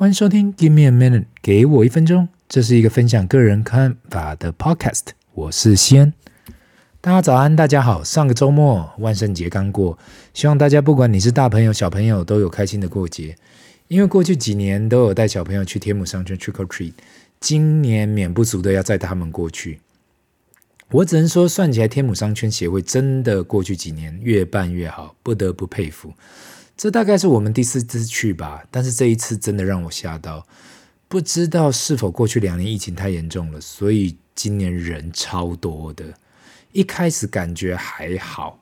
欢迎收听《Give Me a Minute》，给我一分钟。这是一个分享个人看法的 Podcast。我是西恩。大家早安，大家好。上个周末万圣节刚过，希望大家不管你是大朋友小朋友都有开心的过节。因为过去几年都有带小朋友去天母商圈 Trick or Treat，今年免不俗的要带他们过去。我只能说，算起来天母商圈协会真的过去几年越办越好，不得不佩服。这大概是我们第四次去吧，但是这一次真的让我吓到。不知道是否过去两年疫情太严重了，所以今年人超多的。一开始感觉还好，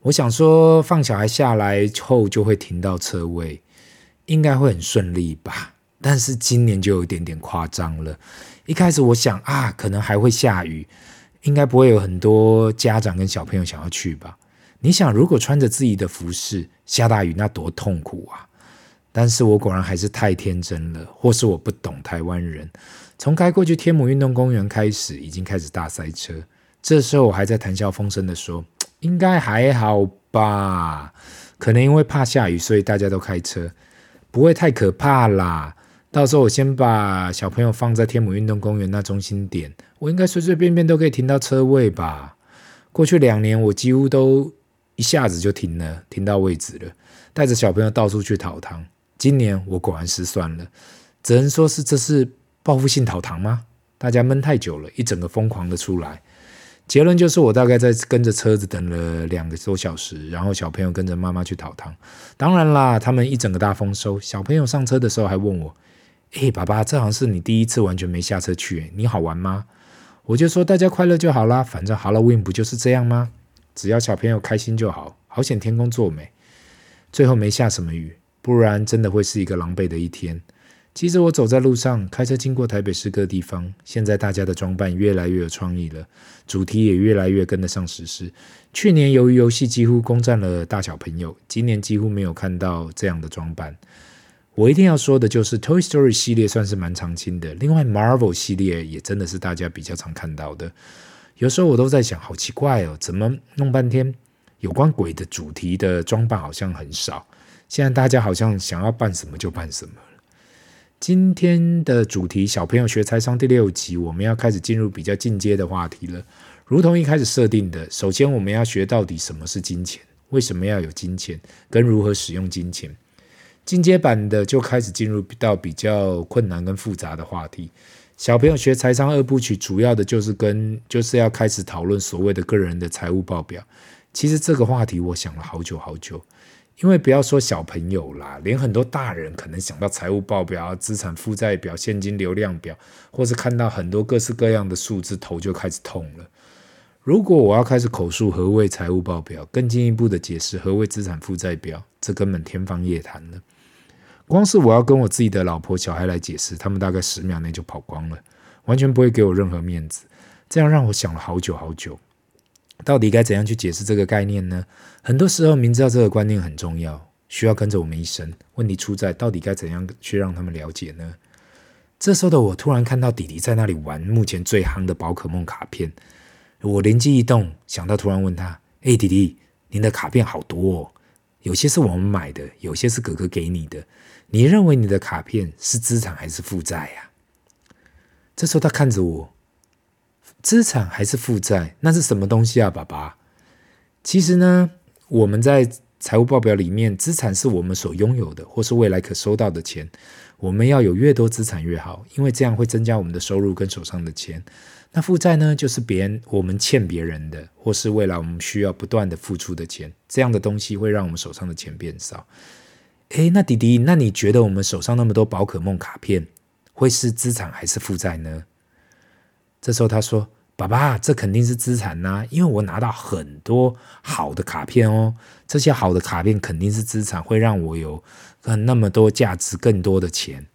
我想说放小孩下来后就会停到车位，应该会很顺利吧。但是今年就有点点夸张了。一开始我想啊，可能还会下雨，应该不会有很多家长跟小朋友想要去吧。你想，如果穿着自己的服饰下大雨，那多痛苦啊！但是我果然还是太天真了，或是我不懂台湾人。从开过去天母运动公园开始，已经开始大塞车。这时候我还在谈笑风生的说：“应该还好吧？可能因为怕下雨，所以大家都开车，不会太可怕啦。到时候我先把小朋友放在天母运动公园那中心点，我应该随随便便都可以停到车位吧？过去两年我几乎都。”一下子就停了，停到位置了，带着小朋友到处去讨糖。今年我果然失算了，只能说是这是报复性讨糖吗？大家闷太久了，一整个疯狂的出来。结论就是我大概在跟着车子等了两个多小时，然后小朋友跟着妈妈去讨糖。当然啦，他们一整个大丰收。小朋友上车的时候还问我：“诶，爸爸，这好像是你第一次完全没下车去，你好玩吗？”我就说：“大家快乐就好啦，反正 Halloween 不就是这样吗？”只要小朋友开心就好，好险天公作美，最后没下什么雨，不然真的会是一个狼狈的一天。其实我走在路上，开车经过台北市各地方，现在大家的装扮越来越有创意了，主题也越来越跟得上时事。去年由于游戏几乎攻占了大小朋友，今年几乎没有看到这样的装扮。我一定要说的就是，Toy Story 系列算是蛮常青的，另外 Marvel 系列也真的是大家比较常看到的。有时候我都在想，好奇怪哦，怎么弄半天有关鬼的主题的装扮好像很少。现在大家好像想要扮什么就扮什么了。今天的主题，小朋友学财商第六集，我们要开始进入比较进阶的话题了。如同一开始设定的，首先我们要学到底什么是金钱，为什么要有金钱，跟如何使用金钱。进阶版的就开始进入到比较困难跟复杂的话题。小朋友学财商二部曲，主要的就是跟就是要开始讨论所谓的个人的财务报表。其实这个话题我想了好久好久，因为不要说小朋友啦，连很多大人可能想到财务报表、资产负债表、现金流量表，或是看到很多各式各样的数字，头就开始痛了。如果我要开始口述何谓财务报表，更进一步的解释何谓资产负债表，这根本天方夜谭了。光是我要跟我自己的老婆小孩来解释，他们大概十秒内就跑光了，完全不会给我任何面子。这样让我想了好久好久，到底该怎样去解释这个概念呢？很多时候明知道这个观念很重要，需要跟着我们一生。问题出在到底该怎样去让他们了解呢？这时候的我突然看到弟弟在那里玩目前最夯的宝可梦卡片，我灵机一动，想到突然问他：“哎，弟弟，您的卡片好多哦，有些是我们买的，有些是哥哥给你的。”你认为你的卡片是资产还是负债呀？这时候他看着我，资产还是负债？那是什么东西啊，爸爸？其实呢，我们在财务报表里面，资产是我们所拥有的，或是未来可收到的钱。我们要有越多资产越好，因为这样会增加我们的收入跟手上的钱。那负债呢，就是别人我们欠别人的，或是未来我们需要不断的付出的钱。这样的东西会让我们手上的钱变少。诶，那弟弟，那你觉得我们手上那么多宝可梦卡片，会是资产还是负债呢？这时候他说：“爸爸，这肯定是资产呐，因为我拿到很多好的卡片哦，这些好的卡片肯定是资产，会让我有那么多价值、更多的钱。”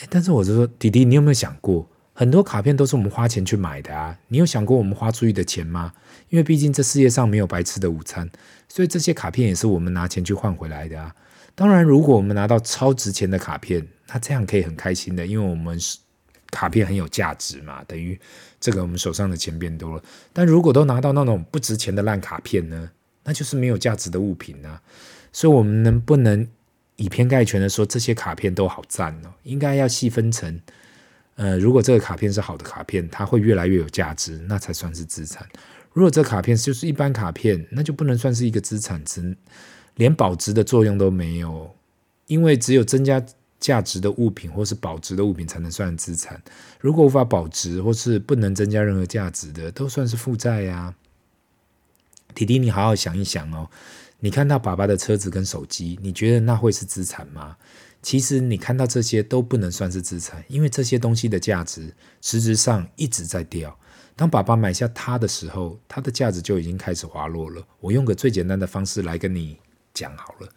诶，但是我就说，弟弟，你有没有想过，很多卡片都是我们花钱去买的啊？你有想过我们花出去的钱吗？因为毕竟这世界上没有白吃的午餐，所以这些卡片也是我们拿钱去换回来的啊。当然，如果我们拿到超值钱的卡片，那这样可以很开心的，因为我们是卡片很有价值嘛，等于这个我们手上的钱变多了。但如果都拿到那种不值钱的烂卡片呢，那就是没有价值的物品啊。所以，我们能不能以偏概全的说这些卡片都好赞哦，应该要细分成，呃，如果这个卡片是好的卡片，它会越来越有价值，那才算是资产。如果这卡片就是一般卡片，那就不能算是一个资产，只连保值的作用都没有，因为只有增加价值的物品或是保值的物品才能算资产。如果无法保值或是不能增加任何价值的，都算是负债呀。弟弟，你好好想一想哦。你看到爸爸的车子跟手机，你觉得那会是资产吗？其实你看到这些都不能算是资产，因为这些东西的价值实质上一直在掉。当爸爸买下它的时候，它的价值就已经开始滑落了。我用个最简单的方式来跟你讲好了。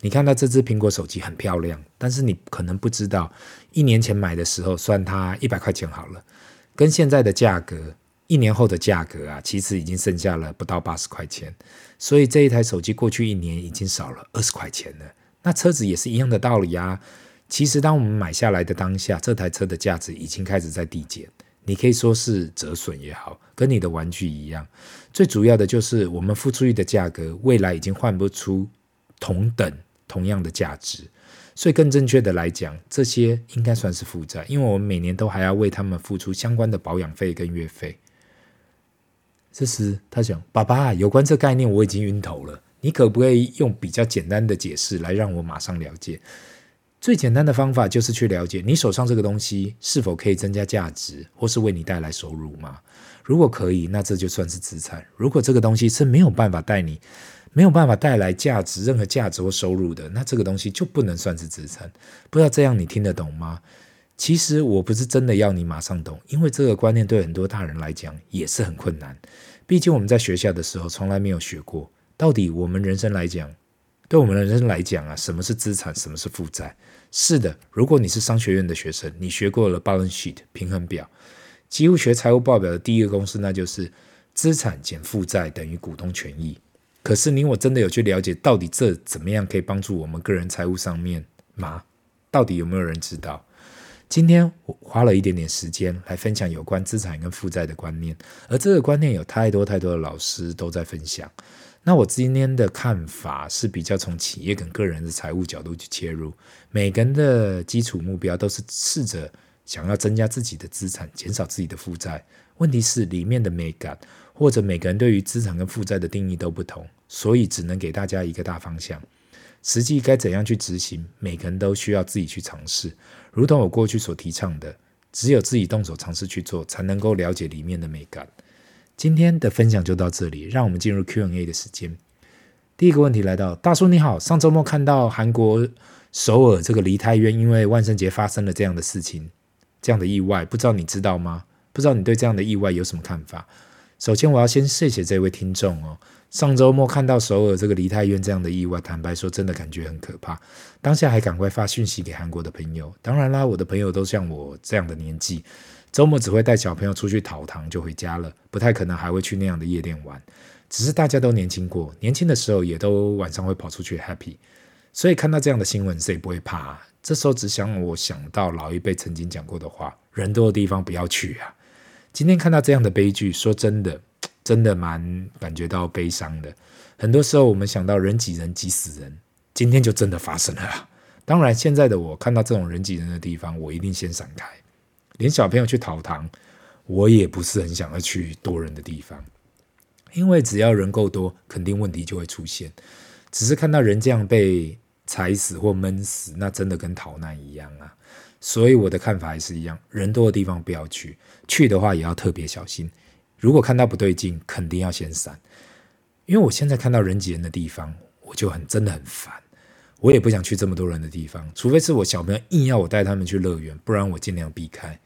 你看到这只苹果手机很漂亮，但是你可能不知道，一年前买的时候算它一百块钱好了，跟现在的价格。一年后的价格啊，其实已经剩下了不到八十块钱，所以这一台手机过去一年已经少了二十块钱了。那车子也是一样的道理啊。其实当我们买下来的当下，这台车的价值已经开始在递减，你可以说是折损也好，跟你的玩具一样。最主要的就是我们付出去的价格，未来已经换不出同等同样的价值。所以更正确的来讲，这些应该算是负债，因为我们每年都还要为他们付出相关的保养费跟月费。这时，他想：“爸爸，有关这概念我已经晕头了。你可不可以用比较简单的解释来让我马上了解？最简单的方法就是去了解你手上这个东西是否可以增加价值，或是为你带来收入吗？如果可以，那这就算是资产；如果这个东西是没有办法带你、没有办法带来价值、任何价值或收入的，那这个东西就不能算是资产。不知道这样你听得懂吗？”其实我不是真的要你马上懂，因为这个观念对很多大人来讲也是很困难。毕竟我们在学校的时候从来没有学过，到底我们人生来讲，对我们人生来讲啊，什么是资产，什么是负债？是的，如果你是商学院的学生，你学过了 balance sheet 平衡表，几乎学财务报表的第一个公式，那就是资产减负债等于股东权益。可是你我真的有去了解到底这怎么样可以帮助我们个人财务上面吗？到底有没有人知道？今天我花了一点点时间来分享有关资产跟负债的观念，而这个观念有太多太多的老师都在分享。那我今天的看法是比较从企业跟个人的财务角度去切入。每个人的基础目标都是试着想要增加自己的资产，减少自己的负债。问题是里面的美感或者每个人对于资产跟负债的定义都不同，所以只能给大家一个大方向。实际该怎样去执行，每个人都需要自己去尝试。如同我过去所提倡的，只有自己动手尝试去做，才能够了解里面的美感。今天的分享就到这里，让我们进入 Q&A 的时间。第一个问题来到，大叔你好，上周末看到韩国首尔这个梨泰院因为万圣节发生了这样的事情，这样的意外，不知道你知道吗？不知道你对这样的意外有什么看法？首先，我要先谢谢这位听众哦。上周末看到首尔这个梨泰院这样的意外，坦白说，真的感觉很可怕。当下还赶快发讯息给韩国的朋友。当然啦，我的朋友都像我这样的年纪，周末只会带小朋友出去讨糖就回家了，不太可能还会去那样的夜店玩。只是大家都年轻过，年轻的时候也都晚上会跑出去 happy。所以看到这样的新闻，谁不会怕啊？这时候只想我想到老一辈曾经讲过的话：人多的地方不要去啊。今天看到这样的悲剧，说真的，真的蛮感觉到悲伤的。很多时候我们想到人挤人挤死人，今天就真的发生了。当然，现在的我看到这种人挤人的地方，我一定先闪开。连小朋友去讨糖，我也不是很想要去多人的地方，因为只要人够多，肯定问题就会出现。只是看到人这样被踩死或闷死，那真的跟逃难一样啊。所以我的看法还是一样，人多的地方不要去，去的话也要特别小心。如果看到不对劲，肯定要先闪。因为我现在看到人挤人的地方，我就很真的很烦。我也不想去这么多人的地方，除非是我小朋友硬要我带他们去乐园，不然我尽量避开。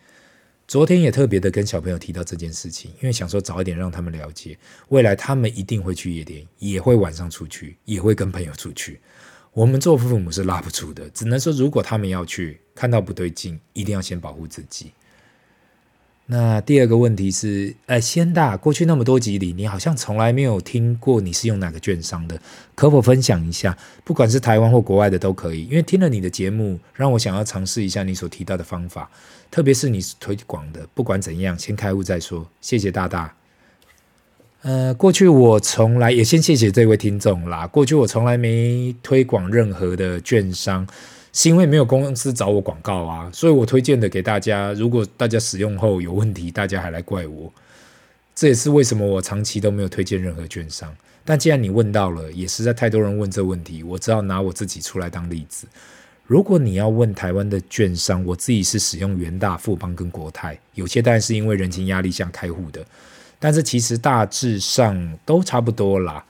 昨天也特别的跟小朋友提到这件事情，因为想说早一点让他们了解，未来他们一定会去夜店，也会晚上出去，也会跟朋友出去。我们做父母是拉不住的，只能说如果他们要去，看到不对劲，一定要先保护自己。那第二个问题是，哎，仙大，过去那么多集里，你好像从来没有听过你是用哪个券商的，可否分享一下？不管是台湾或国外的都可以，因为听了你的节目，让我想要尝试一下你所提到的方法，特别是你推广的，不管怎样，先开户再说。谢谢大大。呃，过去我从来也先谢谢这位听众啦。过去我从来没推广任何的券商，是因为没有公司找我广告啊，所以我推荐的给大家。如果大家使用后有问题，大家还来怪我，这也是为什么我长期都没有推荐任何券商。但既然你问到了，也实在太多人问这问题，我只好拿我自己出来当例子。如果你要问台湾的券商，我自己是使用元大、富邦跟国泰，有些当然是因为人情压力下开户的。但是其实大致上都差不多啦，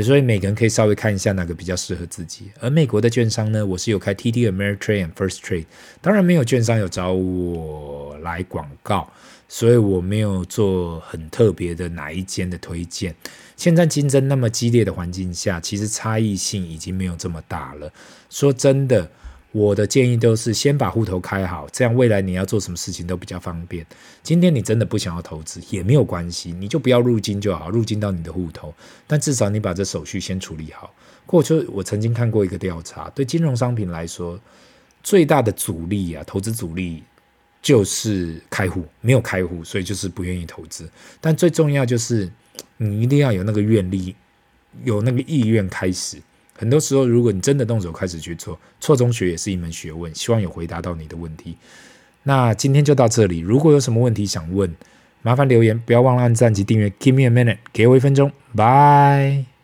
所以每个人可以稍微看一下哪个比较适合自己。而美国的券商呢，我是有开 TD Ameritrade and First Trade，当然没有券商有找我来广告，所以我没有做很特别的哪一间的推荐。现在竞争那么激烈的环境下，其实差异性已经没有这么大了。说真的。我的建议都是先把户头开好，这样未来你要做什么事情都比较方便。今天你真的不想要投资也没有关系，你就不要入金就好，入金到你的户头，但至少你把这手续先处理好。过去我曾经看过一个调查，对金融商品来说，最大的阻力啊，投资阻力就是开户，没有开户，所以就是不愿意投资。但最重要就是你一定要有那个愿力，有那个意愿开始。很多时候，如果你真的动手开始去做，错中学也是一门学问。希望有回答到你的问题。那今天就到这里。如果有什么问题想问，麻烦留言，不要忘了按赞及订阅。Give me a minute，给我一分钟，拜。